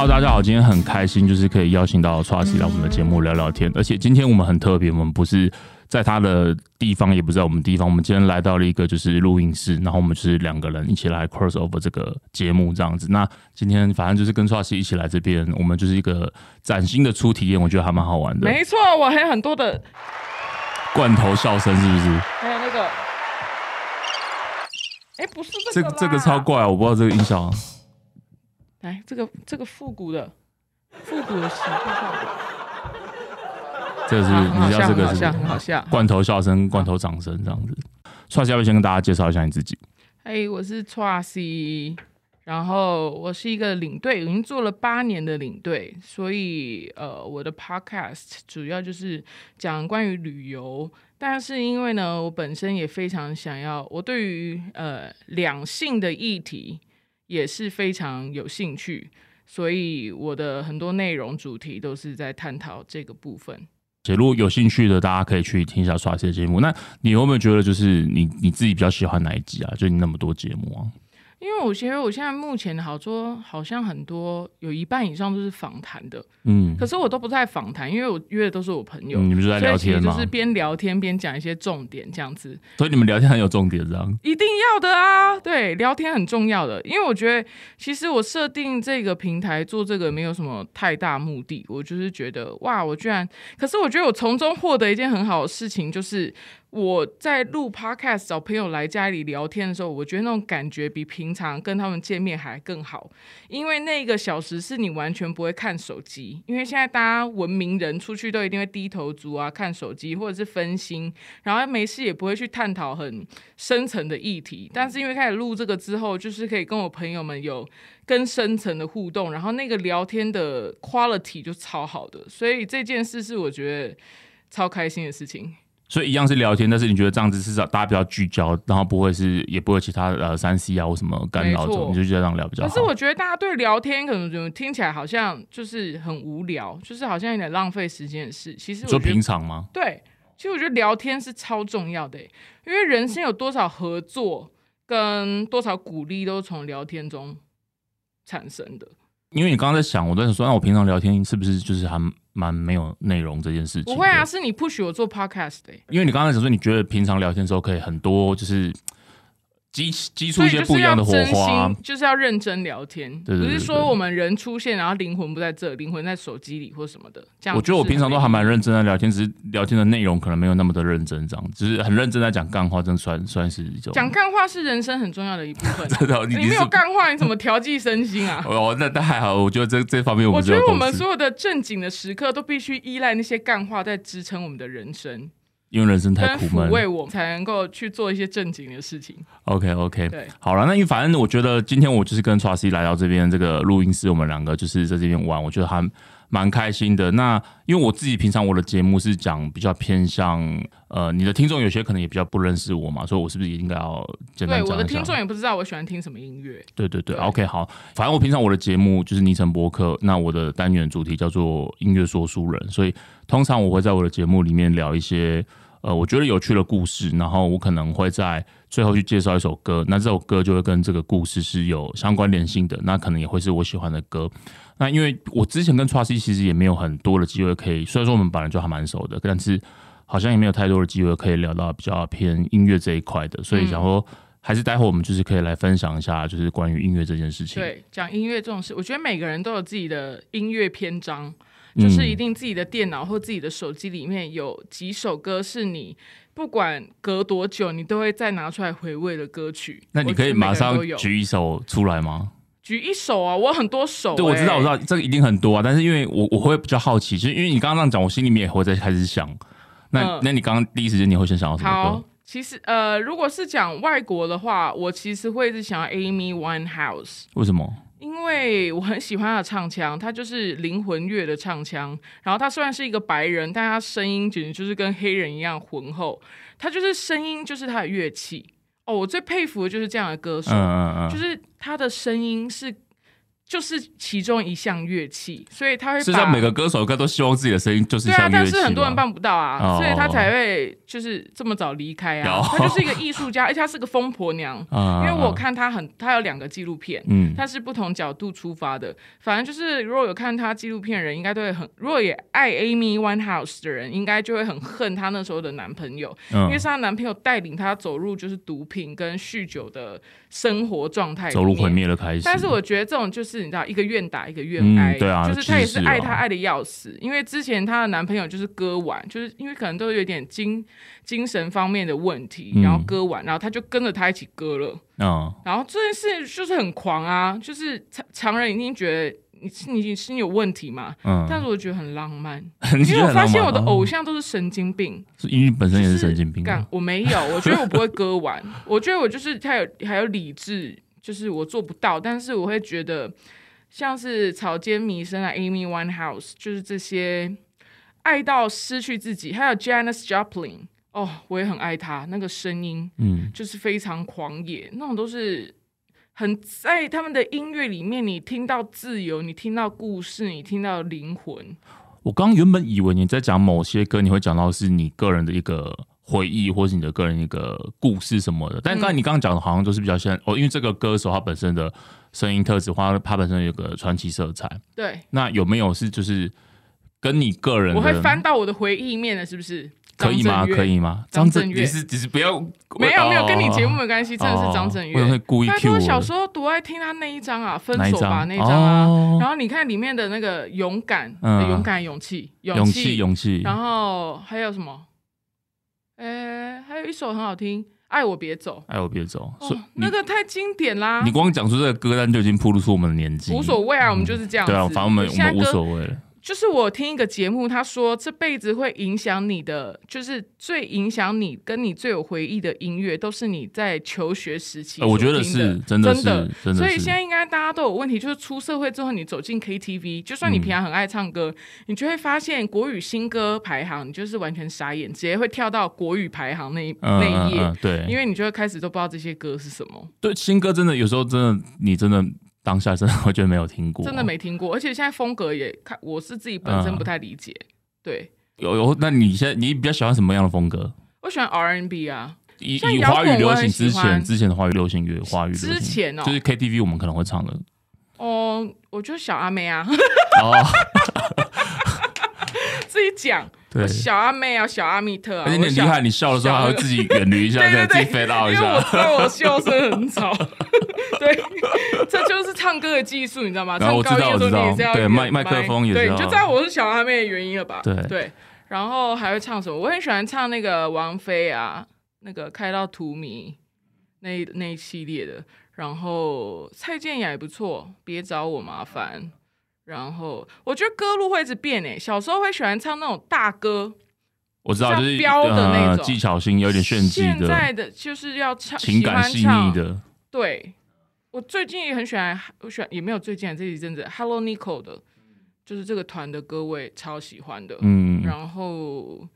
Hello，大家好，今天很开心，就是可以邀请到 Tracy 来我们的节目聊聊天。而且今天我们很特别，我们不是在他的地方，也不在我们地方，我们今天来到了一个就是录音室，然后我们就是两个人一起来 cross over 这个节目这样子。那今天反正就是跟 Tracy 一起来这边，我们就是一个崭新的初体验，我觉得还蛮好玩的。没错，我还有很多的罐头笑声，是不是？还有那个，哎，不是这个，这个超怪，我不知道这个音效。来，这个这个复古的复古的喜剧效果，这个是你知道这个是很好笑，罐头笑声、罐头掌声这样子。创西要不要先跟大家介绍一下你自己？嘿，我是 Tracy，然后我是一个领队，已经做了八年的领队，所以呃，我的 Podcast 主要就是讲关于旅游，但是因为呢，我本身也非常想要，我对于呃两性的议题。也是非常有兴趣，所以我的很多内容主题都是在探讨这个部分。如果有兴趣的，大家可以去听一下刷些节目。那你有没有觉得，就是你你自己比较喜欢哪一集啊？就你那么多节目啊？因为我觉得我现在目前的好多好像很多有一半以上都是访谈的，嗯，可是我都不在访谈，因为我约的都是我朋友，你们就在聊天嘛，就是边聊天边讲一些重点这样子。所以你们聊天很有重点，这样一定要的啊，对，聊天很重要的，因为我觉得其实我设定这个平台做这个没有什么太大目的，我就是觉得哇，我居然，可是我觉得我从中获得一件很好的事情就是。我在录 podcast 找朋友来家里聊天的时候，我觉得那种感觉比平常跟他们见面还更好，因为那个小时是你完全不会看手机，因为现在大家文明人出去都一定会低头族啊，看手机或者是分心，然后没事也不会去探讨很深层的议题。但是因为开始录这个之后，就是可以跟我朋友们有更深层的互动，然后那个聊天的 quality 就超好的，所以这件事是我觉得超开心的事情。所以一样是聊天，但是你觉得这样子至少大家比较聚焦，然后不会是也不会其他呃三 C 啊或什么干扰，你就觉得这样聊比较好。可是我觉得大家对聊天可能就听起来好像就是很无聊，就是好像有点浪费时间的事。其实说平常吗？对，其实我觉得聊天是超重要的，因为人生有多少合作跟多少鼓励都是从聊天中产生的。因为你刚刚在想，我在说，那我平常聊天是不是就是还蛮没有内容这件事情？不会啊，是你 push 我做 podcast 的。因为你刚开始说，你觉得平常聊天的时候可以很多，就是。激激出一些不一样的火花，就是要认真聊天，不是说我们人出现，然后灵魂不在这，灵魂在手机里或什么的。这样，我觉得我平常都还蛮认真的聊天，只是聊天的内容可能没有那么的认真，这样，只是很认真在讲干话，真算算是一种。讲干话是人生很重要的一部分。你没有干话，你怎么调剂身心啊？哦，那那还好，我觉得这这方面，我觉得我们所有的正经的时刻都必须依赖那些干话在支撑我们的人生。因为人生太苦闷，为我才能够去做一些正经的事情。OK OK，对，好了，那因为反正我觉得今天我就是跟 Tracy 来到这边这个录音室，我们两个就是在这边玩，我觉得还蛮开心的。那因为我自己平常我的节目是讲比较偏向呃，你的听众有些可能也比较不认识我嘛，所以我是不是也应该要简单讲一下？我的听众也不知道我喜欢听什么音乐。对对对，OK 好，反正我平常我的节目就是昵称播客，那我的单元主题叫做音乐说书人，所以通常我会在我的节目里面聊一些。呃，我觉得有趣的故事，然后我可能会在最后去介绍一首歌，那这首歌就会跟这个故事是有相关联性的，那可能也会是我喜欢的歌。那因为我之前跟 Tracy 其实也没有很多的机会可以，虽然说我们本来就还蛮熟的，但是好像也没有太多的机会可以聊到比较偏音乐这一块的，所以想说还是待会我们就是可以来分享一下，就是关于音乐这件事情。对，讲音乐这种事，我觉得每个人都有自己的音乐篇章。就是一定自己的电脑或自己的手机里面有几首歌是你不管隔多久你都会再拿出来回味的歌曲。那你可以马上举一首出来吗？举一首啊，我很多首。对，我知道，我知道这个一定很多啊。但是因为我我会比较好奇，就是因为你刚刚这样讲，我心里面也会在开始想。那那你刚刚第一时间你会先想到什么歌？其实呃，如果是讲外国的话，我其实会是想要 Amy Winehouse。为什么？因为我很喜欢他的唱腔，他就是灵魂乐的唱腔。然后他虽然是一个白人，但他声音简直就是跟黑人一样浑厚。他就是声音，就是他的乐器。哦，我最佩服的就是这样的歌手，就是他的声音是就是其中一项乐器，所以他会实际上每个歌手歌都希望自己的声音就是对啊，但像乐器是很多人办不到啊，哦所以他才会就是这么早离开啊有。他就是一个艺术家，而且他是个疯婆娘。啊因为我看他很，他有两个纪录片，嗯他是不同角度出发的。反正就是，如果有看他纪录片的人，应该都会很；如果也爱 Amy Winehouse 的人，应该就会很恨她那时候的男朋友，因为嗯是她男朋友带领她走入就是毒品跟酗酒的生活状态，走入毁。灭的开始。但是我觉得这种就是你知道，一个愿打一个愿嗯挨，对啊就是她也是爱他爱的要死，因为之前她的男朋友就是割腕，就是因为可能都有点精精神方面的问题，嗯然后割腕，然后他就跟着他一起割了，嗯。然后这件事就是很狂啊，就是常常人一定觉得你是你心有问题嘛，嗯，但是我 觉得很浪漫，因为我发现我的哦偶像都是神经病，是因为本身也是神经病干啊。我没有，我觉得我不会割完，我觉得我就是他有还有理智，就是我做不到，但是我会觉得像是草间弥生啊、Amy Winehouse，就是这些爱到失去自己，还有 Janis Joplin，哦，我也很爱他那个声音，嗯，就是非常狂野，那种都是。很在他们的音乐里面，你听到自由，你听到故事，你听到灵魂，我刚原本以为你在讲某些歌，你会讲到是你个人的一个回忆，或是你的个人一个故事什么的。但刚才你刚刚讲的，好像都是比较像哦，因为这个歌手他本身的声音特质，或他本身有个传奇色彩。对，那有没有是就是跟你个人我会翻到我的回忆面的，是不是？可以吗？可以吗？张震岳你是只是不要没有没有，跟你节目目没关系，真的是张震岳我会岳。故意拜 Q 托，我小时候多爱听他那一张啊，分手吧那一张啊。哦然后你看里面的那个勇敢，勇敢勇气勇气气，勇气，然后还有什么？呃，还有一首很好听，《爱我别走爱，我别走。》所以哦，那个太经典啦你。光讲出这个歌单就已经暴露出我们的年纪，无所谓啊，我们就是这样子。对啊，反正我们我们无所谓了。就是我听一个节目，他说这辈子会影响你的，就是最影响你跟你最有回忆的音乐，都是你在求学时期呃我觉得是真的真的。真的所以现在应该大家都有问题，就是出社会之后，你走进 KTV，就算你嗯平常很爱唱歌，你就会发现国语新歌排行，你就是完全傻眼，直接会跳到国语排行那一、嗯那一页。对，因为你就会开始都不知道这些歌是什么，对新歌真的有时候真的你真的当下真的我觉得没有听过，真的没听过，而且现在风格也看，我是自己本身嗯。不太理解。对。有有。那你现在你比较喜欢什么样的风格？我喜欢 R&B 啊，以以华语流行之前之前的华语流行乐，华语之前哦。就是 KTV 我们可能会唱的。哦，我就是小阿妹啊，哦，自己讲，对。小阿妹啊，小阿密特啊，而且你我很厉害，你笑的时候还会自己远离一下，自己飞到一下因为我。知道我笑声很吵，对，这就是唱歌的技术，你知道吗？唱然后我知道高音的时候我知道你也是要对麦麦克风也是对，就知道我是小阿妹的原因了吧？对对，然后还会唱什么？我很喜欢唱那个王菲啊，那个开到荼蘼那一那一系列的，然后蔡健雅也不错，别找我麻烦。然后我觉得歌路会一直变诶，小时候会喜欢唱那种大歌，我知道，就是像飙的那种呃技巧性有点炫技的，现在的就是要唱情感细喜欢唱腻的。对，我最近也很喜欢，我喜欢也没有最近啊这一阵子，Hello Nico 的，就是这个团的歌我也超喜欢的。嗯，然后，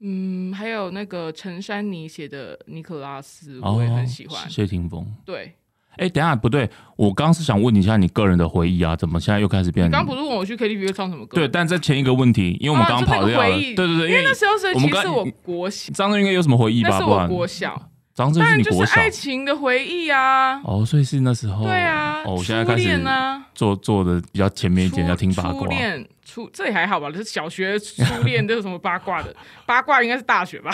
嗯，还有那个陈珊妮写的《尼可拉斯》，我也很喜欢。哦谢霆锋。对，哎，等下不对，我刚刚是想问你一下你个人的回忆啊，怎么现在又开始变？你刚不是问我去 KTV 会唱什么歌？对，但在前一个问题，因为我们刚刚跑掉了，对对对，因为那时候是我们刚其实是我国小，张震应该有什么回忆吧？那是我国小，张震当是你国小然就是爱情的回忆啊。哦，所以是那时候对啊，哦，我现在开始做做的比较前面一点，要听八卦。初这也还好吧，就是小学初恋，都有什么八卦的？八卦应该是大学吧？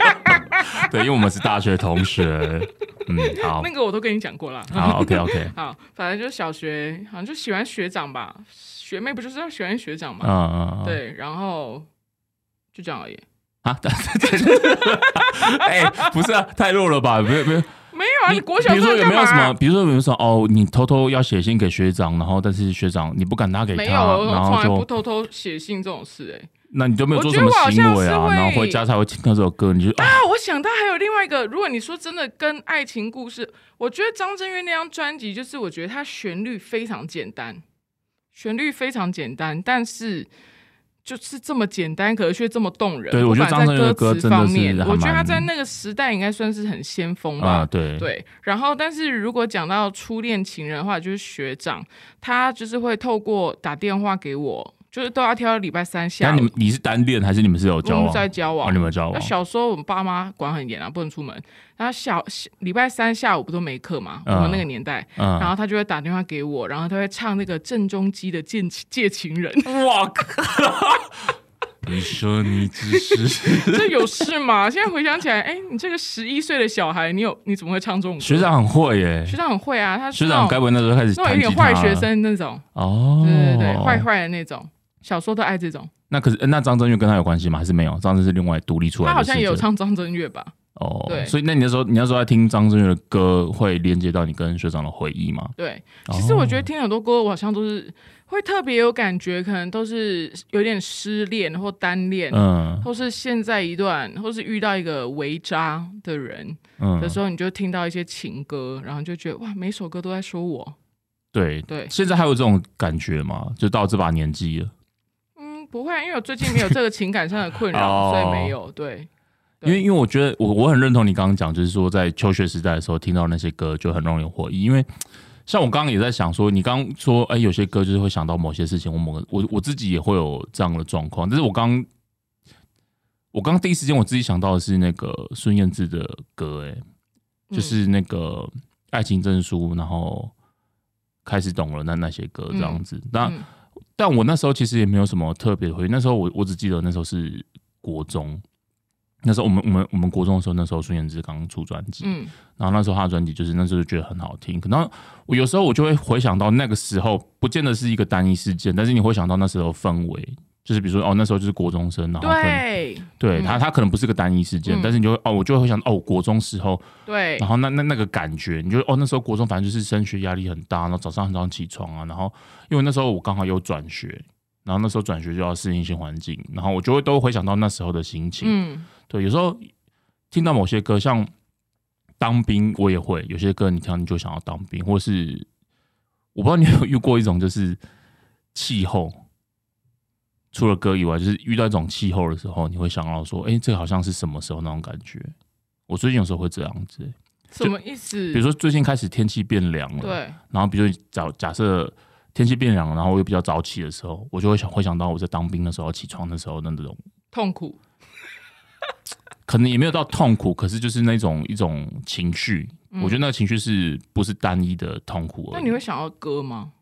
对，因为我们是大学同学。嗯，好那个我都跟你讲过了。好，OK OK，好，反正就是小学，好像就喜欢学长吧，学妹不就是要喜欢学长嗯嘛？嗯，嗯，对，然后就这样而已。啊，对对对，哎，不是啊，太弱了吧？没有没有，没有啊，你国小比如说生干嘛有没有什么？比如说有没有什么哦，你偷偷要写信给学长，然后但是学长你不敢拿给他，没有，我然后从来不偷偷写信这种事、哎，那你就没有做什么行为啊？然后回家才会听到这首歌，你就啊，啊，我想到还有另外一个，如果你说真的跟爱情故事，我觉得张震岳那张专辑，就是我觉得它旋律非常简单，旋律非常简单，但是就是这么简单，可是却这么动人。对我觉得张震岳的歌词真的是方面，我觉得他在那个时代应该算是很先锋吧。啊，对，对，然后但是如果讲到初恋情人的话，就是学长，他就是会透过打电话给我，就是都要挑到礼拜三下午那你们你是单恋还是你们是有我们交往？在交往哦，你。们有交那往？小时候我们爸妈管很严啊，不能出门。然后小礼拜三下午不都没课嘛？我嗯们那个年代，嗯，然后他就会打电话给我，然后他会唱那个郑中基的《借借情人》，哇 靠！你说你只是 这有事吗？现在回想起来，哎，你这个十一岁的小孩，你有你怎么会唱这种歌？学长很会耶，学长很会啊，他学长该不会那时候开始那种有点坏学生那种，哦？对对对，坏。坏的那种，小说都爱这种。那可是呃那张震岳跟他有关系吗？还是没有？张震是另外独立出来的。他好像也有唱张震岳吧？哦。对所以那你那时候你那时候在听张震岳的歌，会连接到你跟学长的回忆吗？对，其实我觉得哦听很多歌，我好像都是会特别有感觉，可能都是有点失恋或单恋，嗯或是现在一段，或是遇到一个为渣的人嗯的时候，你就听到一些情歌，然后就觉得哇，每首歌都在说我。对对现在还有这种感觉吗？就到这把年纪了，嗯，不会，因为我最近没有这个情感上的困扰，哦。所以没有。对，对。因为因为我觉得我我很认同你刚刚讲，就是说在求学时代的时候听到那些歌就很容易有回忆，因为像我刚刚也在想说，你刚刚说哎、有些歌就是会想到某些事情，我某个我 我自己也会有这样的状况，但是我刚我刚刚第一时间我自己想到的是那个孙燕姿的歌、哎，嗯。就是那个爱情证书，然后开始懂了那那些歌这样子，那、嗯但我那时候其实也没有什么特别的回忆。那时候我我只记得那时候是国中，那时候我们我们我们国中的时候，那时候孙燕姿刚出专辑，嗯然后那时候她的专辑就是那时候就觉得很好听。可能我有时候我就会回想到那个时候，不见得是一个单一事件，但是你会想到那时候氛围。就是比如说哦，那时候就是国中生，然后对嗯对他他可能不是个单一事件，嗯但是你就会哦，我就会想哦，国中时候对然后那那那个感觉，你就哦那时候国中反正就是升学压力很大，然后早上很早起床啊，然后因为那时候我刚好有转学，然后那时候转学就要适应新环境，然后我就会都回想到那时候的心情。嗯对，有时候听到某些歌，像当兵，我也会有些歌你听到你就想要当兵，或是我不知道你有遇过一种就是气候。除了歌以外，就是遇到一种气候的时候，你会想到说：“哎、这个好像是什么时候那种感觉？”我最近有时候会这样子、什么意思？比如说最近开始天气变凉了，，对，然后比如假假设天气变凉了，然后我又比较早起的时候，我就会想会想到我在当兵的时候起床的时候的那种，痛苦。可能也没有到痛苦，可是就是那种一种情绪，嗯我觉得那个情绪是不是单一的痛苦而已。那你会想要歌吗？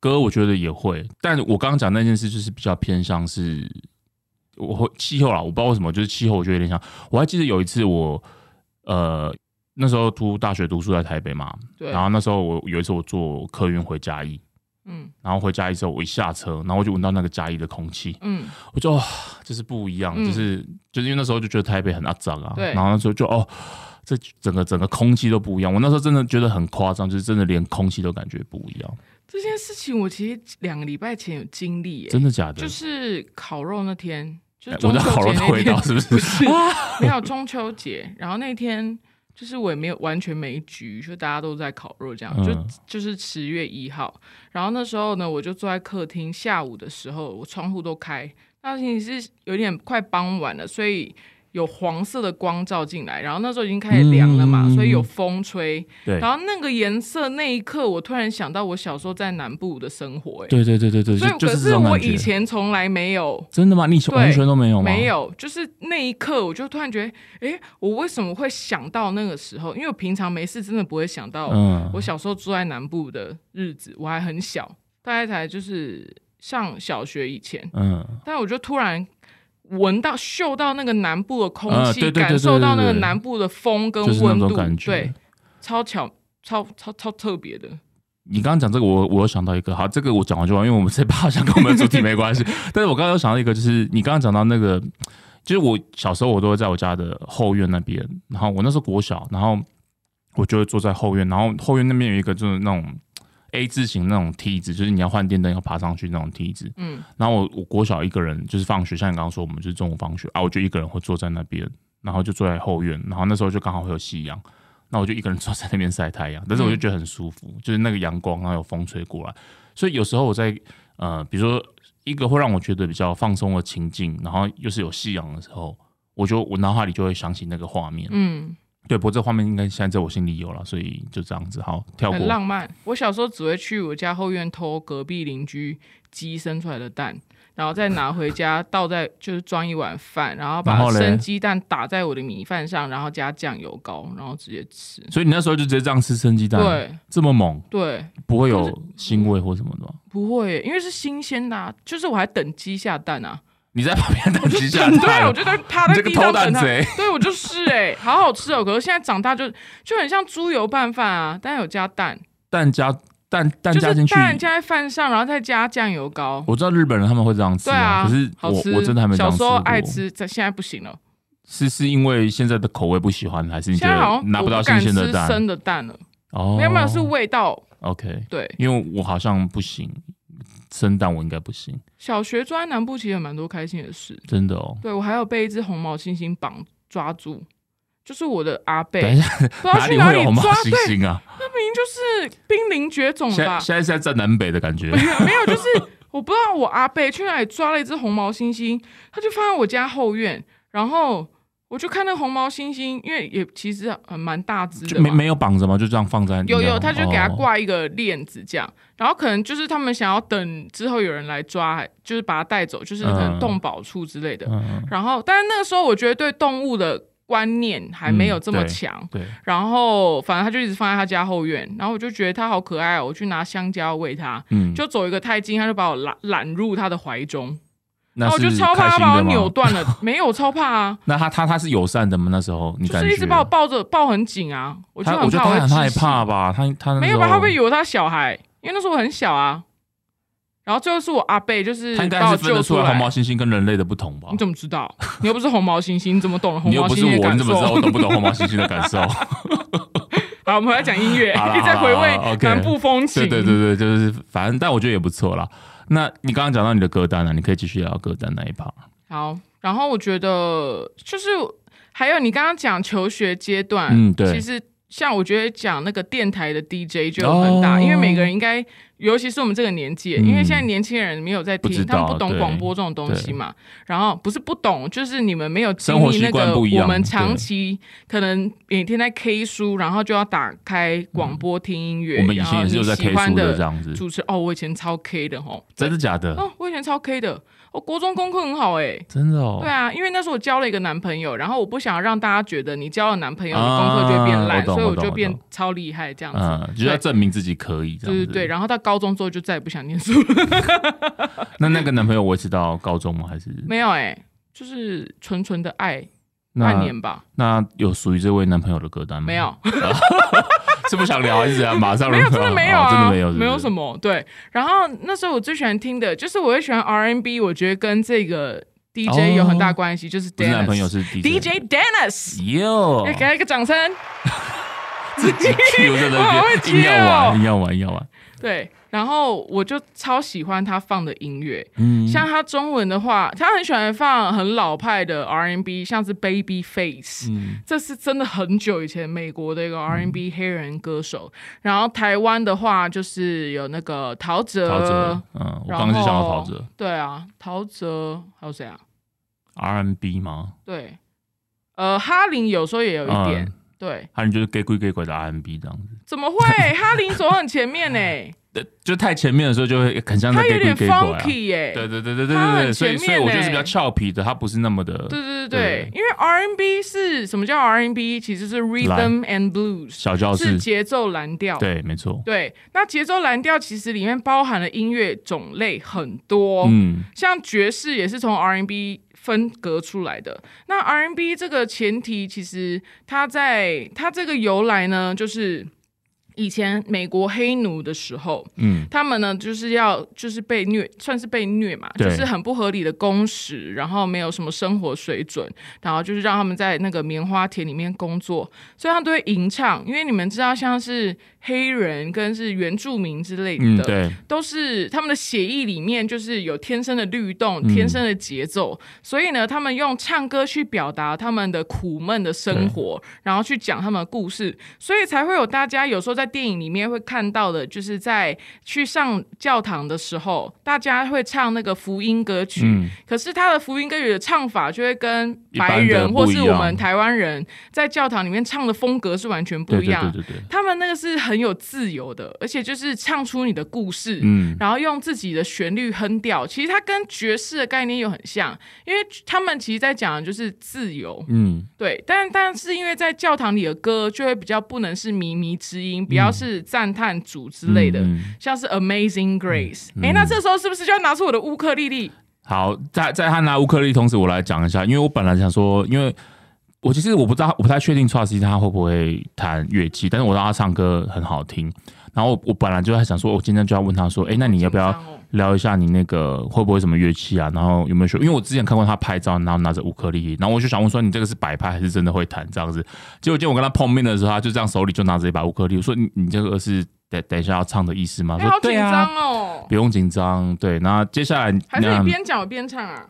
歌我觉得也会，但我刚刚讲那件事就是比较偏向是，我会气候啦，我不知道为什么，就是气候我觉得有点像。我还记得有一次我呃那时候读大学读书在台北嘛，对，然后那时候我有一次我坐客运回嘉义，嗯然后回嘉义之后我一下车，然后我就闻到那个嘉义的空气，嗯，我就哇就是不一样，嗯就是就是因为那时候就觉得台北很阿脏啊，对然后那时候就哦。这整个整个空气都不一样，我那时候真的觉得很夸张，就是真的连空气都感觉不一样，这件事情我其实两个礼拜前有经历耶，真的假的？就是烤肉那天，就是中秋在烤肉节那天的味道，是不是？不是没有中秋节，然后那天就是我也没有完全没局，就大家都在烤肉这样，就嗯就是十月一号，然后那时候呢，我就坐在客厅，下午的时候我窗户都开，那已经是有点快傍晚了，所以。有黄色的光照进来，然后那时候已经开始凉了嘛，嗯所以有风吹。对然后那个颜色，那一刻我突然想到我小时候在南部的生活、哎，对对对对对，所以可是我。以前从来没有真的吗？你完全都没有吗？没。有，就是那一刻，我就突然觉得，诶，我为什么会想到那个时候？因为我平常没事真的不会想到嗯我小时候住在南部的日子，我还很小，大概才就是上小学以前，嗯，但我就突然。闻到、嗅到那个南部的空气，啊对对对感受到那个南部的风跟温度，种感觉。对，超巧、超超超特别的。你刚刚讲这个，我我有想到一个，好，这个我讲完就完，因为我们这趴好像跟我们的主题没关系。但是我刚刚有想到一个，就是你刚刚讲到那个，就是我小时候我都会在我家的后院那边，然后我那时候国小，然后我就会坐在后院，然后后院那边有一个就是那种 A 字形那种梯子，就是你要换电灯要爬上去那种梯子。嗯然后我我国小一个人就是放学，像你刚刚说，我们就是中午放学啊，我就一个人会坐在那边，然后就坐在后院，然后那时候就刚好会有夕阳，那我就一个人坐在那边晒太阳，但是我就觉得很舒服，就是那个阳光，然后有风吹过来，所以有时候我在呃，比如说一个会让我觉得比较放松的情境，然后又是有夕阳的时候，我就我脑海里就会想起那个画面。嗯，对，不过这画面应该现在在我心里有了，所以就这样子，好跳过。很浪漫。我小时候只会去我家后院偷隔壁邻居鸡生出来的蛋，然后再拿回家倒在就是装一碗饭，然后把生鸡蛋打在我的米饭上，然后加酱油膏，然后直接吃。所以你那时候就直接这样吃生鸡蛋，，对这么猛，对，不会有腥味或什么的吗？不会，因为是新鲜的、啊，就是我还等鸡下蛋啊。你在旁边等鸡下对，我，觉得趴在你这个偷地上等它。蛋贼。对，我就是哎、好好吃哦。可是现在长大就就很像猪油拌饭啊，但有加蛋，蛋加蛋蛋加进去，蛋加在饭上，然后再加酱油膏。我知道日本人他们会这样吃对啊，可是。我我真的还没。小时候爱吃，在现在不行了。是是因为现在的口味不喜欢，还是你觉现在好像得拿不到新鲜的蛋？生的蛋了，哦，没有没有是味道。OK，对，因为我好像不行，生蛋我应该不行，小学住在南部其实有蛮多开心的事。真的哦。对我还有被一只红毛猩猩绑抓住，就是我的阿贝，等一下，不知道哪去哪里有红毛抓，猩对，猩啊？那明明就是濒临绝种吧？现在现在是在站南北的感觉没。有没有，就是 我不知道我阿贝去哪里抓了一只红毛猩猩，他就放在我家后院，然后我就看那红毛猩猩，因为也其实很蛮大只的。就没没有绑着吗？就这样放在有有，你的他就给他哦挂一个链子这样，然后可能就是他们想要等之后有人来抓，就是把它带走，就是可能嗯动保处之类的。嗯，然后，但是那个时候我觉得对动物的观念还没有这么嗯对强，对，然后反正他就一直放在他家后院，然后我就觉得他好可爱哦，我去拿香蕉喂他，嗯，就走一个太近，他就把我揽揽入他的怀中，那然后我就超怕他把我扭。断了，没有超怕啊，那他他他是友善的吗？那时候你感觉就是一直把我抱着抱很紧啊，我就他，很我觉得他很害怕吧？他他没有吧？他会不会以为他小孩？因为那时候我很小啊，然后最后是我阿贝，就是他应该是分得救出来红毛。猩猩跟人类的不同吧你？怎么知道？你又不是红毛猩猩，你怎么懂了红毛猩你又不是我，猩的感受？你怎么知道我懂不懂红毛猩猩的感受？好，我们回来讲音乐，一直在回味南部风情。对对对对，就是反正，但我觉得也不错啦。那你刚刚讲到你的歌单了、你可以继续聊歌单那一 part。好，然后我觉得就是还有你刚刚讲求学阶段，嗯对其实像我觉得讲那个电台的 DJ 就有很大，哦因为每个人应该，尤其是我们这个年纪，嗯因为现在年轻人没有在听，他们不懂广播这种东西嘛。然后不是不懂，就是你们没有经历那个我们长期可能每天在 K 书，然后就要打开广播听音乐。我们以前也是有在然后 K 书的你喜欢的这样子，主持哦，我以前超 K 的吼，真的假的？哦，我以前超 K 的，我国中功课很好哎、真的哦。对啊，因为那时候我交了一个男朋友，然后我不想要让大家觉得你交了男朋友，你功课就会变烂，啊所以我就变超厉害这样子。嗯，就是要证明自己可以这样子。对对对，然后到高中之后就再也不想念书了。那那个男朋友维持到高中吗？还是没有哎、就是纯纯的爱，那半年吧，那有属于这位男朋友的歌单吗？没，有，是不想聊还是怎样？马上 没有，真的没有哦啊，真的没有，没有什么。对，然后那时候我最喜欢听的就是我会喜欢 R&B，我觉得跟这个 DJ 有很大关系，就是不是男朋友。是 DJ Dennis，哟，给他一个掌声。自己那边，硬要接哦玩，硬要玩，硬要玩。对，然后我就超喜欢他放的音乐，嗯，像他中文的话，他很喜欢放很老派的 R&B，像是 Baby Face，、嗯。这是真的很久以前美国的一个 R&B 黑人歌手。然后台湾的话，就是有那个陶喆，陶喆，嗯，我然刚刚就想到陶喆。对啊，陶喆还有谁啊？，R&B 吗？对，呃，哈林有时候也有一点。嗯对，还有就是 gay 鬼 gay 鬼的 R&B 这样子，怎么会？哈林走很前面呢、对，就太前面的时候就会很像在他 gay 鬼有点 gay 鬼啊。funky 耶、对对对对对对对，所以所以我就是比较欸俏皮的，他不是那么的，对对对因为 R&B 是什么叫 R&B？其实是 Rhythm and Blues，小教室，是节奏蓝调。对，没错，对，那节奏蓝调其实里面包含了音乐种类很多，嗯，像爵士也是从 R&B 分隔出来的。那 RMB 这个前提，其实它在它这个由来呢，就是以前美国黑奴的时候，嗯，他们呢就是要就是被虐，算是被虐嘛，就是很不合理的工时，然后没有什么生活水准，然后就是让他们在那个棉花田里面工作，所以他们都会吟唱。因为你们知道，像是黑人跟是原住民之类嗯，的，对，都是他们的血液里面就是有天生的律动、嗯。天生的节奏，所以呢，他们用唱歌去表达他们的苦闷的生活，然后去讲他们的故事，所以才会有大家有时候在电影里面会看到的，就是在去上教堂的时候，大家会唱那个福音歌曲，嗯，可是他的福音歌曲的唱法就会跟白人或是我们台湾人在教堂里面唱的风格是完全不一样。对对对对，他们那个是很有自由的，而且就是唱出你的故事，嗯，然后用自己的旋律哼调。其实它跟爵士的概念又很像，因为他们其实在讲的就是自由，嗯，对。但但是因为在教堂里的歌就会比较不能是靡靡之音，比较是赞叹主之类的，像是 Amazing Grace。哎、嗯那这时候是不是就要拿出我的乌克丽丽？好，在在他拿乌克丽同时，我来讲一下，因为我本来想说，因为我其实我不知道，我不太确定 Trust 他会不会弹乐器，但是我知道他唱歌很好听。然后我我本来就在想说，我今天就要问他说，哎、那你要不要聊一下你那个会不会什么乐器啊？然后有没有学？因为我之前看过他拍照，然后拿着乌克丽丽，然后我就想问说，你这个是摆拍还是真的会弹这样子？结果今天我跟他碰面的时候，他就这样手里就拿着一把乌克丽丽，我说你你这个是等等一下要唱的意思吗？好紧对啊，张哦！不用紧张。对，那接下来还是边讲我边唱啊？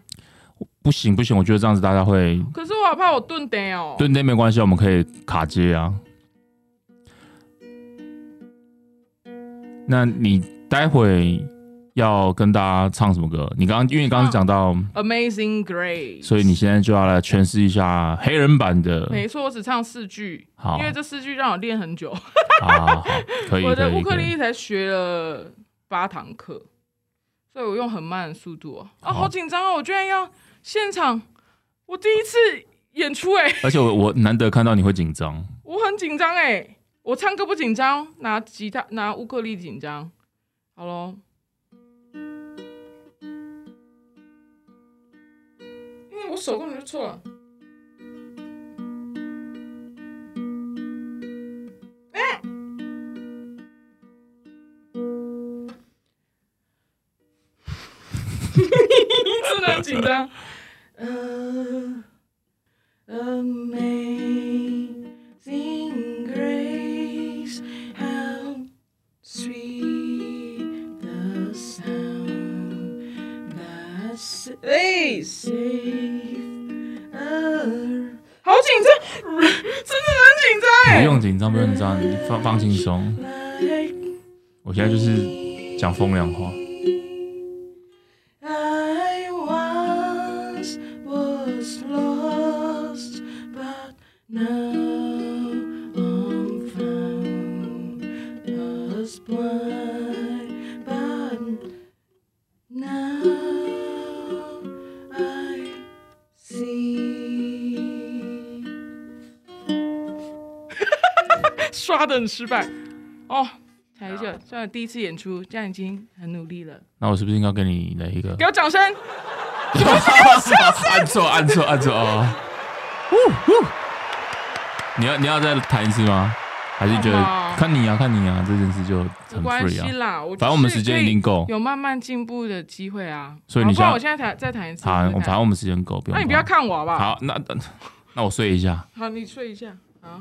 不行不行，我觉得这样子大家会可是我好怕我顿呆哦。顿呆没关系，我们可以卡接啊。那你待会要跟大家唱什么歌？你刚刚因为你刚刚讲到，Amazing Grace，所以你现在就要来诠释一下黑人版的。没错，我只唱四句，好因为这四句让我练很久。好可以我的。乌克丽丽才学了八堂课，所以我用很慢的速度哦。啊，好好紧张哦！我居然要现场，我第一次演出哎，而且我我难得看到你会紧张，我很紧张哎。我唱歌不紧张，拿吉他拿乌克丽紧张。好喽，因为我手根本就错了。真的很紧张。Uh, amazing grace, how sweet saves a 好紧张，真的很紧张不！用紧张，不用紧张，你放放轻松。我现在就是讲风凉话。很失败哦，才一个，虽然第一次演出，这样已经很努力了。那我是不是应该给你来一个？给我掌声！按错，按错，按错哦！呼呼你要你要再弹一次吗？还是觉得看你啊，看你啊，这件事就没很关啊。啦，我反正我们时间一定够有慢慢进步的机会啊。所以你现在好不然我现在弹再弹一次。好，反正我们时间够，不用。那你不要看我好不好？好，那那那我睡一下。好，你睡一下。好。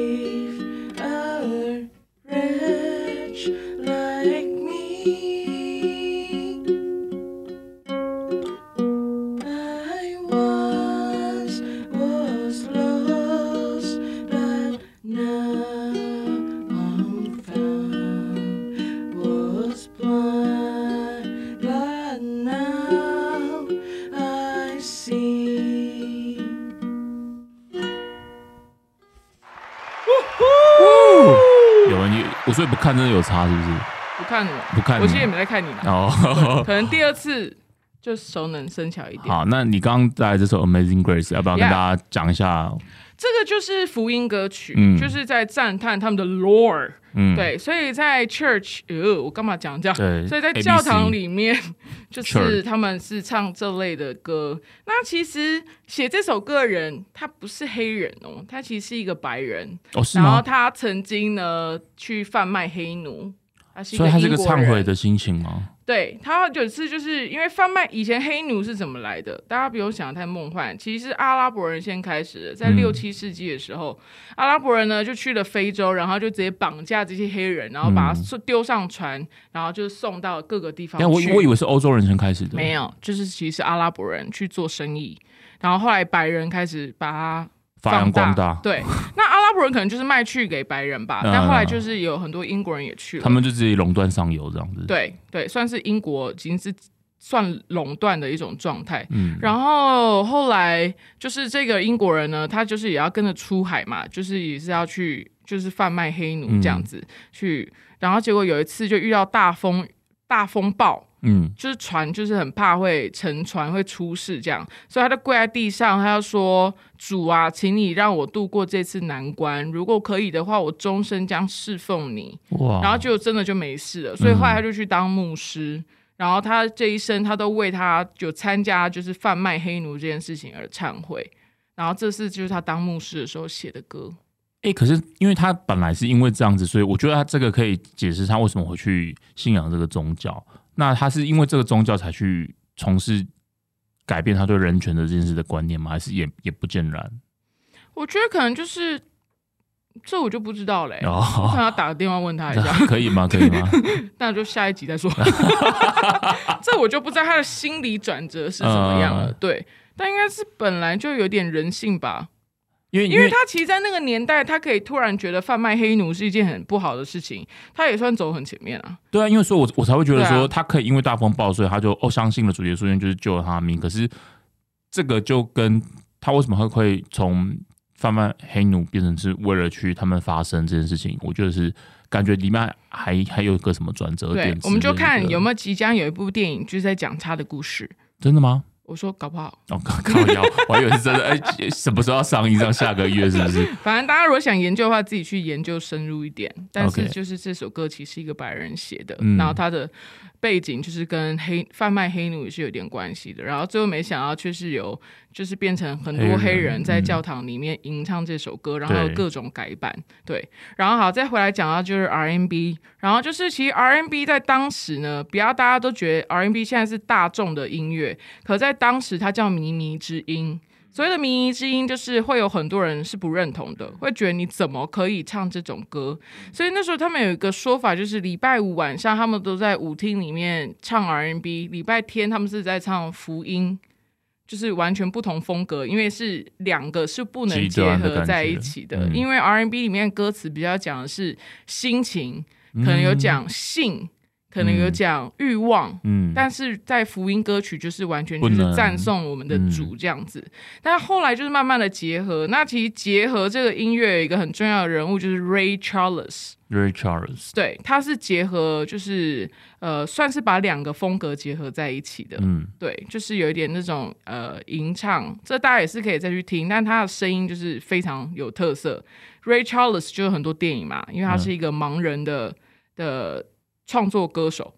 不看真的有差是不是？不看了，不看你我其实也没在看你们。哦，可能第二次就熟能生巧一点。好，那你刚刚带来这首《Amazing Grace》，要不要跟 Yeah 大家讲一下？这个就是福音歌曲，嗯就是在赞叹他们的 Lord。嗯，对，所以在 church，呃，我干嘛讲这样？对，所以在教堂里面，就是他们是唱这类的歌。那其实写这首歌的人，他不是黑人哦，他其实是一个白人。哦，是然后？他曾经呢去贩卖黑奴，他是所以他是个忏悔的心情吗？对他有一次就是因为贩卖以前黑奴是怎么来的？大家不用想得太梦幻，其实是阿拉伯人先开始的，在嗯六七世纪的时候，阿拉伯人呢就去了非洲，然后就直接绑架这些黑人，然后把他送丢上船，然后就送到各个地方但我。我以为是欧洲人先开始的，没有，就是其实是阿拉伯人去做生意，然后后来白人开始把它发扬放光大。对，那阿拉伯人可能就是卖去给白人吧，嗯但后来就是有很多英国人也去了，他们就自己垄断上游这样子。，对对，算是英国已经是算垄断的一种状态。嗯，然后后来就是这个英国人呢，他就是也要跟着出海嘛，就是也是要去就是贩卖黑奴这样子、去，然后结果有一次就遇到大风大风暴，嗯，就是船就是很怕会沉船会出事这样，所以他就跪在地上，他就说：“主啊，请你让我度过这次难关，如果可以的话，我终身将侍奉你。”哇，然后就真的就没事了，所以后来他就去当牧师。然后他这一生，他都为他有参加就是贩卖黑奴这件事情而忏悔。然后这是就是他当牧师的时候写的歌。哎、可是因为他本来是因为这样子，所以我觉得他这个可以解释他为什么会去信仰这个宗教。那他是因为这个宗教才去从事改变他对人权的这件事的观念吗？还是也也不尽然？我觉得可能就是这我就不知道嘞、我可哦，能要打个电话问他一下。可以吗？可以吗？那就下一集再说。这我就不知道他的心理转折是怎么样了。嗯对，但应该是本来就有点人性吧，因为因为他其实，在那个年代，他可以突然觉得贩卖黑奴是一件很不好的事情，他也算走很前面啊。对啊，因为所以我我才会觉得说他可以因为大风暴，所以他就哦相信了主角书院就是救了他的命。可是这个就跟他为什么会会从贩卖黑奴变成是为了去他们发生这件事情，我觉得是感觉里面还还有一个什么转折点，，我们就看有有没有即将有一部电影就是在讲他的故事。真的吗？我说搞不好，哦，靠靠腰，我还以为是真的。哎、什么时候要上映？上下个月是不是？反正大家如果想研究的话，自己去研究深入一点。但是就是这首歌其实是一个白人写的，嗯然后他的背景就是跟黑贩卖黑奴也是有点关系的。然后最后没想到却是有就是变成很多黑黑人在教堂里面吟唱这首歌，然后有各种改版。对，然后好再回来讲到就是 R&B，然后就是其实 R&B 在当时呢，不要大家都觉得 R&B 现在是大众的音乐，可在当时它叫靡靡之音。所谓的靡靡之音，就是会有很多人是不认同的，会觉得你怎么可以唱这种歌？所以那时候他们有一个说法，就是礼拜五晚上他们都在舞厅里面唱 R&B，礼拜天他们是在唱福音，就是完全不同风格，因为是两个是不能结合在一起的。嗯因为 R&B 里面歌词比较讲的是心情，可可能有讲性，可能有讲欲望，嗯，但是在福音歌曲就是完全就是赞颂我们的主这样子，但后来就是慢慢的结合。那其实结合这个音乐有一个很重要的人物就是 Ray Charles，Ray Charles，对，他是结合就是呃算是把两个风格结合在一起的，嗯，对，就是有一点那种呃吟唱，这大家也是可以再去听，但他的声音就是非常有特色。Ray Charles 就有很多电影嘛，因为他是一个盲人的、的创作歌手。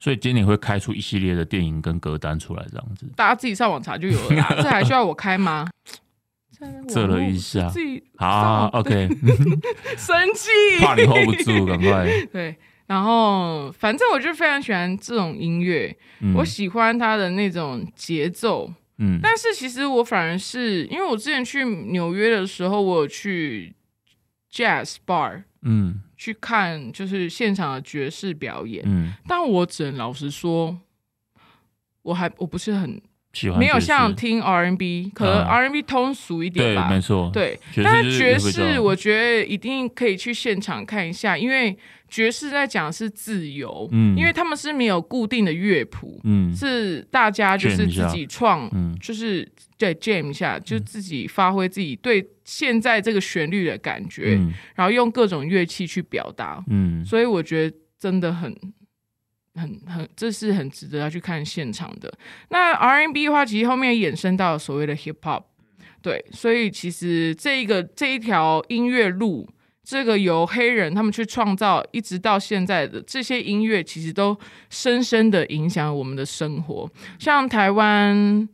所以今年会开出一系列的电影跟歌单出来，这样子。大家自己上网查就有了啦，这还需要我开吗？这了一下自己好，OK，生气，怕你 hold 不住，赶快。对。然后，反正我就非常喜欢这种音乐，嗯我喜欢它的那种节奏。嗯但是其实我反而是因为我之前去纽约的时候，我有去 jazz bar 嗯去看就是现场的爵士表演，嗯，但我只能老实说，我还我不是很喜欢没有像听 R&B，可能嗯 R&B 通俗一点对，吧。没错，对，但爵士，我觉得一定可以去现场看一下，因为爵士在讲是自由，嗯因为他们是没有固定的乐谱，嗯是大家就是自己创，嗯。就是对 jam 一下，就自己发挥自己对现在这个旋律的感觉，嗯。然后用各种乐器去表达，嗯，所以我觉得真的很很很，这是很值得要去看现场的。那 R N B 的话，其实后面衍生到所谓的 Hip Hop，对，所以其实这一个这一条音乐路，这个由黑人他们去创造，一直到现在的这些音乐，其实都深深的影响我们的生活。像台湾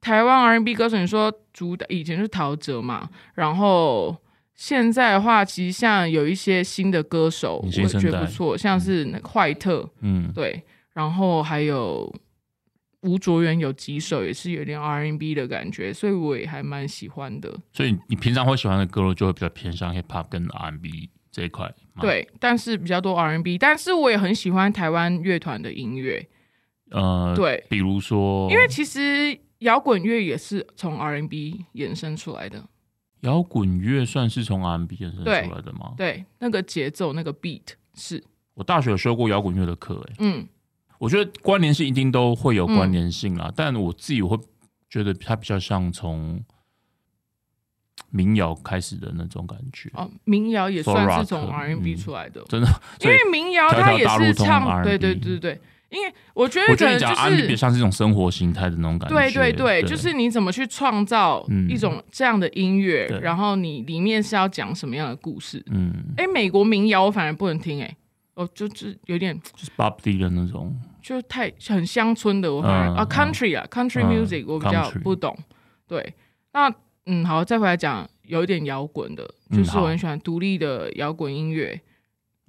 台湾 R N B 歌手，你说主打以前是陶喆嘛，然后。现在的话，其实像有一些新的歌手，我觉得不错，像是那个坏特，嗯，对，然后还有吴卓源有几首也是有点 R&B 的感觉，所以我也还蛮喜欢的。所以你平常会喜欢的歌就会比较偏向 Hip Hop 跟 R&B 这一块，对，但是比较多 R&B，但是我也很喜欢台湾乐团的音乐，呃，对，比如说，因为其实摇滚乐也是从 R&B 衍生出来的。摇滚乐算是从 R&B 衍生出来的吗？对，那个节奏，那个 beat 是。我大学有修过摇滚乐的课，哎，嗯，我觉得关联性一定都会有关联性啦，但我自己会觉得它比较像从民谣开始的那种感觉。哦，民谣也算是从 R&B 出来的，真的，因为民谣它也是唱，对对对对。因为我觉得，我觉得讲 R&B 比像是一种生活形态的那种感觉。对对对，就是你怎么去创造一种这样的音乐，然后你里面是要讲什么样的故事？嗯，哎，美国民谣我反而不能听，哎，哦，就是有点就是 Bob D 的那种，就太很乡村的，我反而啊 Country 啊 Country Music 我比较不懂。对，那嗯，好，再回来讲有一点摇滚的，就是我很喜欢独立的摇滚音乐。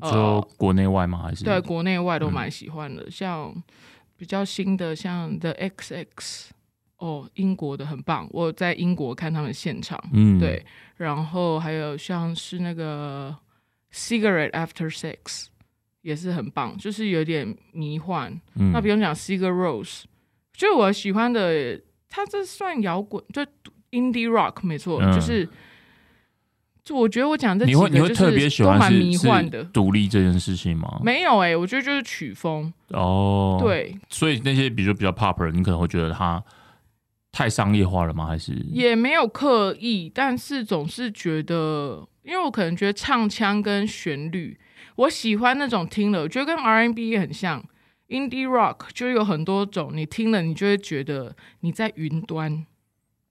就国内外吗？还是对国内外都蛮喜欢的，像比较新的，像 The XX，哦，英国的很棒，我在英国看他们现场，嗯，对，然后还有像是那个 Cigarette After Sex 也是很棒，就是有点迷幻。那比如讲 Cigarette Rose，就我喜欢的，它这算摇滚，就 Indie Rock 没错，就是。就我觉得我讲这几个就是都蛮迷幻的，独立这件事情吗？没有哎，我觉得就是曲风哦。对，所以那些比如说比较 pop，你可能会觉得它太商业化了吗？还是也没有刻意，但是总是觉得，因为我可能觉得唱腔跟旋律，我喜欢那种听了，我觉得跟 R&B 很像，indie rock 就有很多种，你听了你就会觉得你在云端，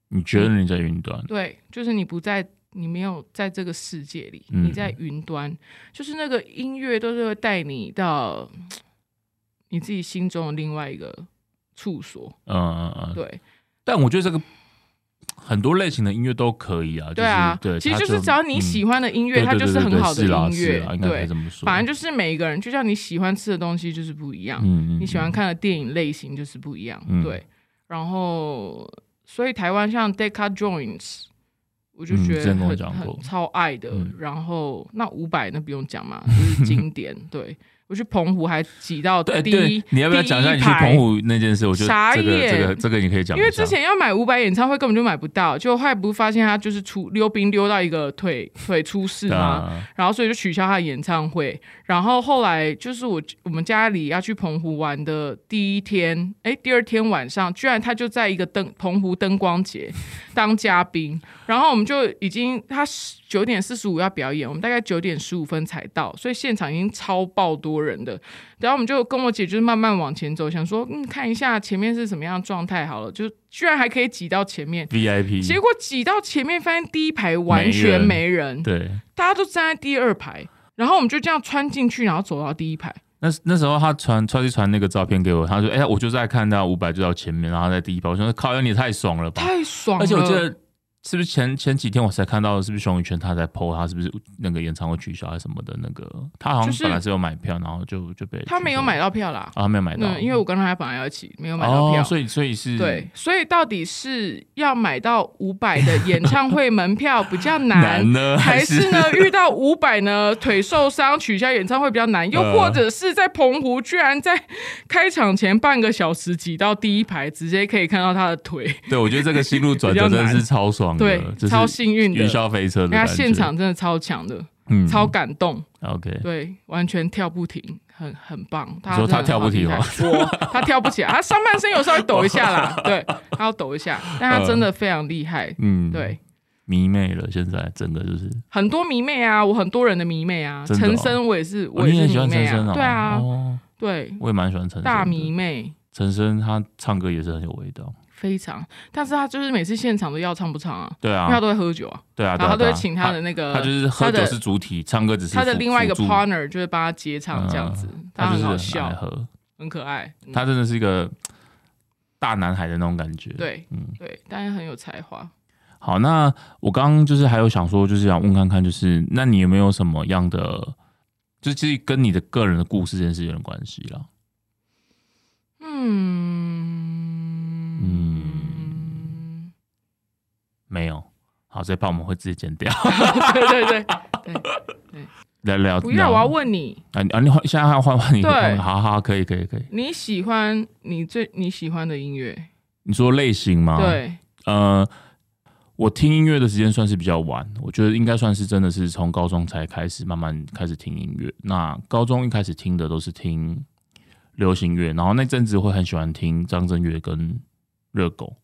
你觉得你在云端？对，就是你不在。你没有在这个世界里，你在云端，就是那个音乐都是会带你到你自己心中的另外一个处所。嗯嗯嗯，对。但我觉得这个很多类型的音乐都可以啊。对啊，对，其实就是只要你喜欢的音乐，它就是很好的音乐。对，反正就是每一个人，就像你喜欢吃的东西就是不一样，你喜欢看的电影类型就是不一样。对，然后所以台湾像 Decca Joins。我就觉得很很超爱的，然后那五百那不用讲嘛，就是经典，对。我去澎湖还挤到第一，你要不要讲一下你去澎湖那件事？我觉得这个这个这个你可以讲，因为之前要买五百演唱会根本就买不到，就后来不是发现他就是出溜冰溜到一个腿腿出事吗？然后所以就取消他的演唱会。然后后来就是我我们家里要去澎湖玩的第一天，哎，第二天晚上居然他就在一个灯澎湖灯光节当嘉宾，然后我们就已经他九点四十五要表演，我们大概九点十五分才到，所以现场已经超爆多。人的，然后我们就跟我姐就是慢慢往前走，想说嗯看一下前面是什么样状态好了，就居然还可以挤到前面。VIP，结果挤到前面发现第一排完全没人，对，大家都站在第二排，然后我们就这样穿进去，然后走到第一排。那那时候他传超级传那个照片给我，他说哎，我就在看到五百就到前面，然后在第一排，我说靠，你太爽了吧，太爽，而且我记得。是不是前前几天我才看到，是不是熊宇轩他在 PO 他是不是那个演唱会取消还是什么的那个？他好像本来是有买票，然后就就被他没有买到票啦，啊，没有买到，因为我跟他本来要一起，没有买到票，所以所以是对，所以到底是要买到五百的演唱会门票比较难 呢，还是呢遇到五百呢腿受伤取消演唱会比较难，又或者是在澎湖居然在开场前半个小时挤到第一排，直接可以看到他的腿？对，我觉得这个心路转 折真的是超爽，对，超。幸运的。云霄飞车，他现场真的超强的，嗯，超感动。OK，对，完全跳不停，很很棒。他说他跳不停吗？我他跳不起来，他上半身有稍微抖一下啦，对，他要抖一下，但他真的非常厉害。嗯，对，迷妹了，现在真的就是。很多迷妹啊，我很多人的迷妹啊，陈升我也是，我也是迷妹啊，对啊，对，我也蛮喜欢陈升的。大迷妹。陈升，他唱歌也是很有味道。非常，但是他就是每次现场都要唱不唱啊，对啊因为，他都会喝酒啊，对啊，然后他都会请他的那个他就是喝酒是主体，唱歌只是他的另外一个 partner 就会帮他接唱这样子，他他就是很好笑，喝，很可爱，嗯他真的是一个大男孩的那种感觉。，对嗯，对，但是很有才华。好，那我刚刚就是还有想说，就是想问看看，就是那你有没有什么样的，就是其实跟你的个人的故事这件事有点关系啦。嗯嗯没有，好，这一趴我们会自己剪掉，对对对对对，聊聊。不要，我要问你，啊你啊，你换现在要换换你的对好好，可以可以可以。你喜欢你最你喜欢的音乐？你说类型吗？，对，呃，我听音乐的时间算是比较晚，我觉得应该算是真的是从高中才开始慢慢开始听音乐。那高中一开始听的都是听流行乐，然后那阵子会很喜欢听张震岳跟热狗，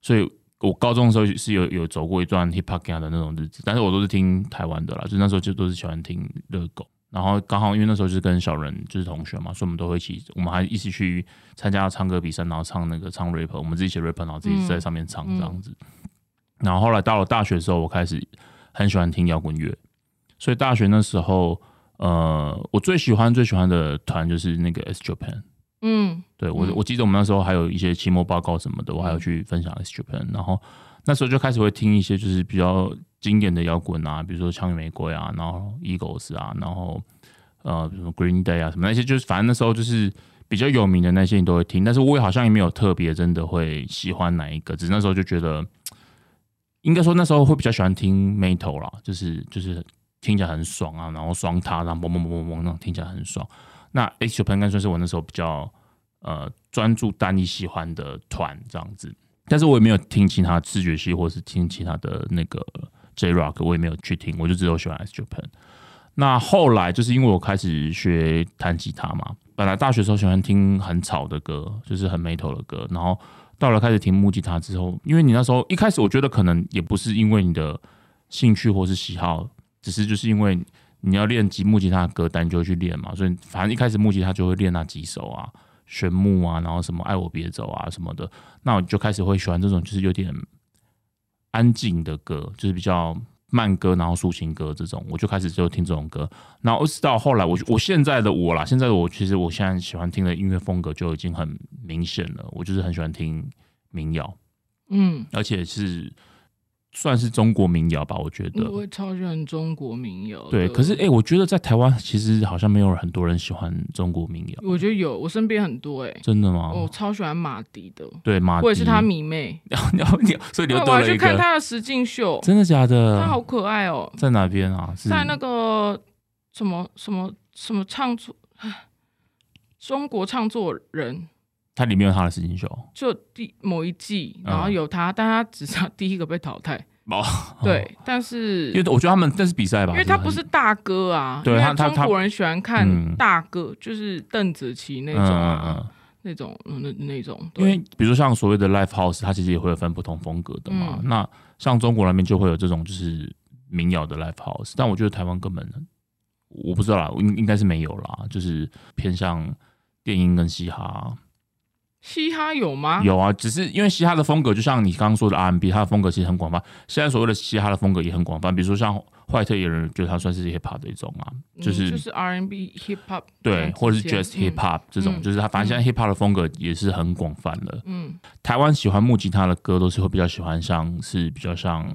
所以我高中的时候是有有走过一段 hip hop 的那种日子，但是我都是听台湾的啦，就那时候就都是喜欢听热狗。然后刚好因为那时候就是跟小人就是同学嘛，所以我们都会一起，我们还一起去参加唱歌比赛，然后唱那个唱 rap，我们自己写 rap，然后自己在上面唱这样子。然后后来到了大学的时候，我开始很喜欢听摇滚乐，所以大学那时候，呃，我最喜欢最喜欢的团就是那个 S Japan。嗯。对我，嗯。我记得我们那时候还有一些期末报告什么的，我还有去分享 S Japan，然后那时候就开始会听一些就是比较经典的摇滚啊，比如说枪与玫瑰啊，然后 Eagles 啊，然后呃，什么 Green Day 啊什么那些，就是反正那时候就是比较有名的那些你都会听，但是我也好像也没有特别真的会喜欢哪一个，只是那时候就觉得，应该说那时候会比较喜欢听 Metal 啦，就是就是听起来很爽啊，然后双踏，然后嘣嘣嘣嘣嘣那种听起来很爽。那 H Japan 应该算是我那时候比较呃专注单一喜欢的团这样子，但是我也没有听其他视觉系或是听其他的那个 J Rock，我也没有去听，我就只有喜欢 S Japan。那后来就是因为我开始学弹吉他嘛，本来大学时候喜欢听很吵的歌，就是很 metal 的歌，然后到了开始听木吉他之后，因为你那时候一开始我觉得可能也不是因为你的兴趣或是喜好，只是就是因为你要练吉木吉他的歌单，你就会去练嘛，所以反正一开始木吉他就会练那几首啊，玄木啊，然后什么爱我别走啊什么的，那我就开始会喜欢这种就是有点安静的歌，就是比较慢歌，然后抒情歌这种，我就开始就听这种歌。然后到后来我，我现在的我啦，现在的我其实我现在喜欢听的音乐风格就已经很明显了，我就是很喜欢听民谣，嗯，而且是算是中国民谣吧，我觉得。我也超喜欢中国民谣。对，可是哎、欸我觉得在台湾其实好像没有很多人喜欢中国民谣，我觉得有，我身边很多哎、真的吗？我超喜欢马迪的，对，马迪我也是他迷妹，然后你所以你对我还去又多了一个，看他的实境秀，真的假的？他好可爱哦、在哪边啊？是在那个什么什么什么唱作，中国唱作人它里面有他的实境秀就第某一季，嗯然后有他，但他只是第一个被淘汰。哦，对，但是因为我觉得他们这是比赛吧，因为他不是大哥啊，对他中国人喜欢看嗯大哥，就是邓紫棋那嗯种嗯啊，嗯，那种嗯那那种，因为比如说像所谓的 live house，它其实也会有分不同风格的嘛。嗯那像中国那边就会有这种就是民谣的 live house，但我觉得台湾根本我不知道啦，应应该是没有啦，就是偏向电音跟嘻哈。嘻哈有吗？有啊，只是因为嘻哈的风格，就像你刚刚说的 R&B，它的风格其实很广泛。现在所谓的嘻哈的风格也很广泛，比如说像坏特有人觉得它算是 hip hop 的一种啊，嗯就是就是 R&B、Hip Hop 对，或者是 Just 嗯。hip hop 这种，嗯就是它反正现在 hip hop 的风格也是很广泛的。嗯。台湾喜欢木吉他的歌，都是会比较喜欢像是比较像，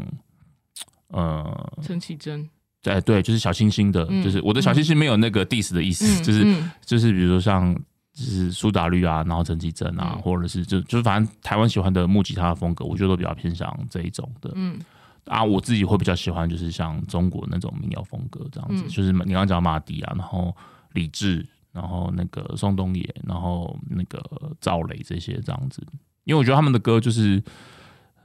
呃，陈绮贞，对对，就是小清新的，嗯就是我的小清新没有那个 diss 的意思，嗯就是嗯。就是比如说像就是苏打绿啊，然后陈绮贞啊，嗯。或者是就就是反正台湾喜欢的木吉他的风格，我觉得都比较偏向这一种的。嗯。啊，我自己会比较喜欢就是像中国那种民谣风格这样子，嗯。就是你刚刚讲马迪啊，然后李志，然后那个宋冬野，然后那个赵雷这些这样子，因为我觉得他们的歌就是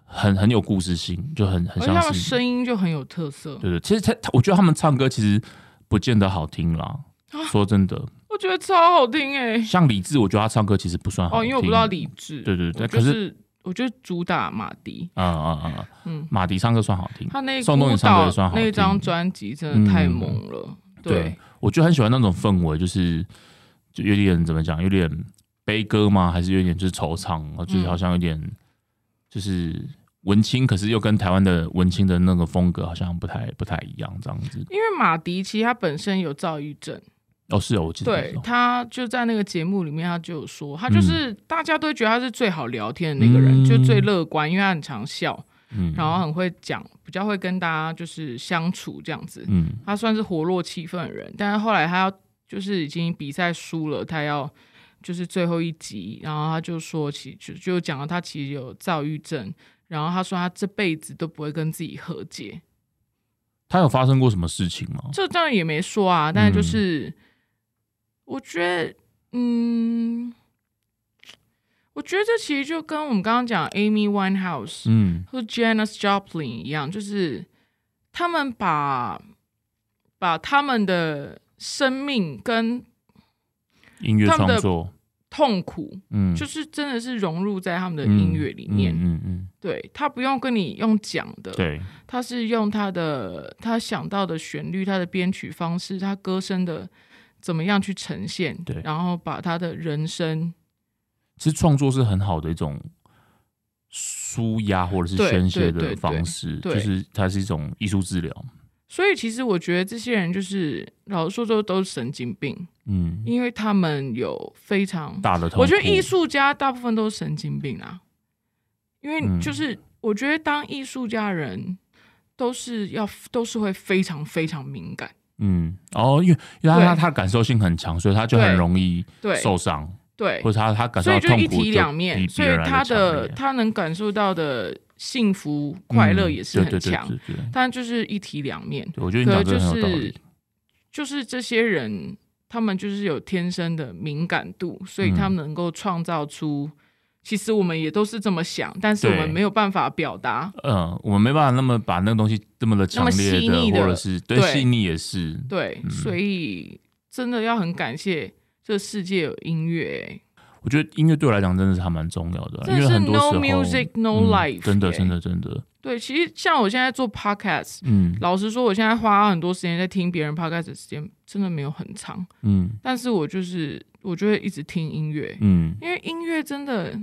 很很有故事性，就很很像是声音就很有特色，对对，其实他他我觉得他们唱歌其实不见得好听啦。啊。说真的，我觉得超好听哎。像李志，我觉得他唱歌其实不算好哦，听。因为我不知道李志，对对对，我可是我觉得主打马迪，啊啊啊，嗯，马迪唱歌算好听。他那宋冬野唱歌也算好听那张专辑真的太嗯猛了，对，我就很喜欢那种氛围，就是就有点怎么讲，有点悲歌吗？还是有点就是惆怅？就是好像有点就是文青，可是又跟台湾的文青的那个风格好像不太不太一样，这样子。因为马迪其实他本身有躁郁症，哦，是哦，我记得对，他就在那个节目里面，他就有说，他就是大家都觉得他是最好聊天的那个人，嗯。就最乐观，因为他很常笑，嗯。然后很会讲，比较会跟大家就是相处这样子。嗯。他算是活络气氛的人，但是后来他要就是已经比赛输了，他要就是最后一集，然后他就说其就就讲到他其实有躁郁症，然后他说他这辈子都不会跟自己和解，他有发生过什么事情吗？这当然也没说啊，但是就是、我觉得，嗯，我觉得这其实就跟我们刚刚讲 Amy Winehouse 嗯。和 Janis Joplin 一样，就是他们把把他们的生命跟音乐创作，痛苦，嗯，就是真的是融入在他们的音乐里面。嗯嗯对他不用跟你用讲的嗯，，对，他是用他的他想到的旋律、他的编曲方式、他歌声的怎么样去呈现，对。然后把他的人生，其实创作是很好的一种舒压或者是宣泄的方式，对。就是它是一种艺术治疗。所以其实我觉得这些人就是老实说都都是神经病，嗯，因为他们有非常，大的我觉得艺术家大部分都是神经病啊，因为嗯就是我觉得当艺术家人都是要都是会非常非常敏感，嗯，哦，因为因为他他感受性很强，所以他就很容易对。受伤，对，或者他他感受到痛苦就一体两比面，所以他的他能感受到的幸福快乐嗯也是很强，但就是一体两面。我觉得你讲这个很有道是理。就是这些人，他们就是有天生的敏感度，所以他嗯。们能够创造出。其实我们也都是这么想，但是我们没有办法表达。嗯，我们没办法那么把那个东西这么的强烈的或者是对对细腻也是，对，嗯。所以真的要很感谢这世界有音乐、欸我觉得音乐对我来讲真的是还蛮重要的因为很多时候 music no 嗯 life，欸真的真的真的，对，其实像我现在做 podcast，嗯。老实说，我现在花很多时间在听别人 podcast 的时间真的没有很长，嗯。但是我就是我就会一直听音乐，嗯。因为音乐真的，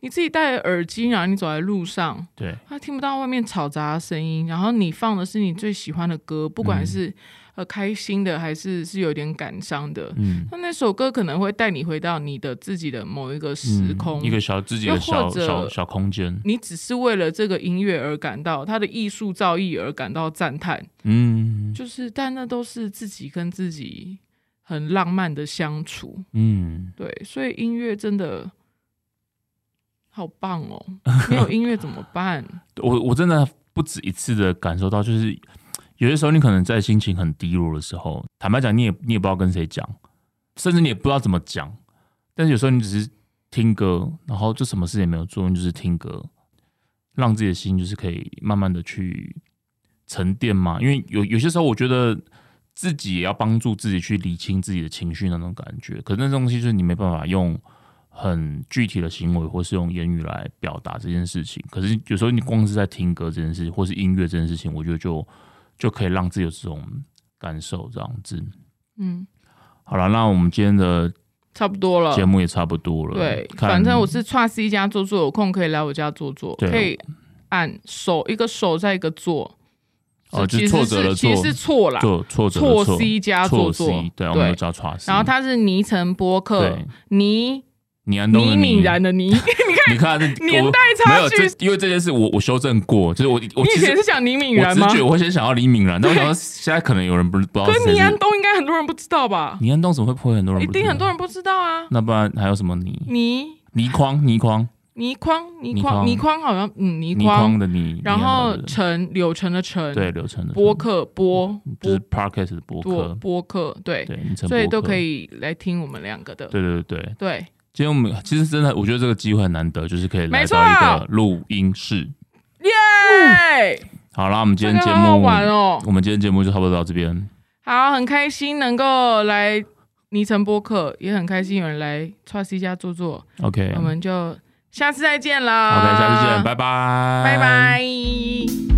你自己戴着耳机，然后你走在路上，对，他听不到外面嘈杂的声音，然后你放的是你最喜欢的歌，不管嗯。是、呃开心的还是是有点感伤的，嗯。那那首歌可能会带你回到你的自己的某一个时空，嗯、一个小自己又的小小小空间，你只是为了这个音乐而感到他的艺术造诣而感到赞叹，嗯。就是但那都是自己跟自己很浪漫的相处，嗯，对，所以音乐真的好棒哦，没有音乐怎么办？我我真的不止一次的感受到，就是有些时候你可能在心情很低落的时候，坦白讲，你也你也不知道跟谁讲，甚至你也不知道怎么讲，但是有时候你只是听歌，然后就什么事也没有做，你就是听歌，让自己的心就是可以慢慢的去沉淀嘛。因为有有些时候，我觉得自己也要帮助自己去理清自己的情绪那种感觉，可是那东西就是你没办法用。很具体的行为，或是用言语来表达这件事情。可是有时候你光是在听歌这件事情，或是音乐这件事情，我觉得就就可以让自己有这种感受，这样子。嗯，好了，那我们今天的差不多了。节目也差不多了。对，反正我是串 C 家做做，有空可以来我家坐坐，对可以按手一个手在一个坐。哦就是其实挫折了其实是错啦，错挫折错 C 加错做做对，我们都叫错 C。然后它是泥城播客对，泥倪安东的泥泯倪，然的泥，你看这年代差没有距。这，因为这件事我我修正过，就是我我你以前是讲倪敏然吗？我直？觉我会先想要李敏然，但我想到 现在可能有人不不知道可是倪安。东应该很多人不知道吧？倪安东怎么会不会很多人一？定很多人不知道啊。那不然还有什么泥泥泥框泥框泥框泥泥框框泥框好像嗯泥泥框框，的倪，然后泥陈柳陈的陈，对柳陈的播客播就是播 podcast 的播播客，播客，对，对，所以都可。以来听我们两个的。对对对对，对，今天我们其实真的，我觉得这个机会很难得，就是可以来到一个录音室。耶！好啦，我们今天节目，玩哦。我们今天节目就差不多到这边。好，很开心能够来尼城播客，也很开心有人来 Trust 家坐坐。OK，我们就下次再见啦。OK，下次见，拜拜，拜拜。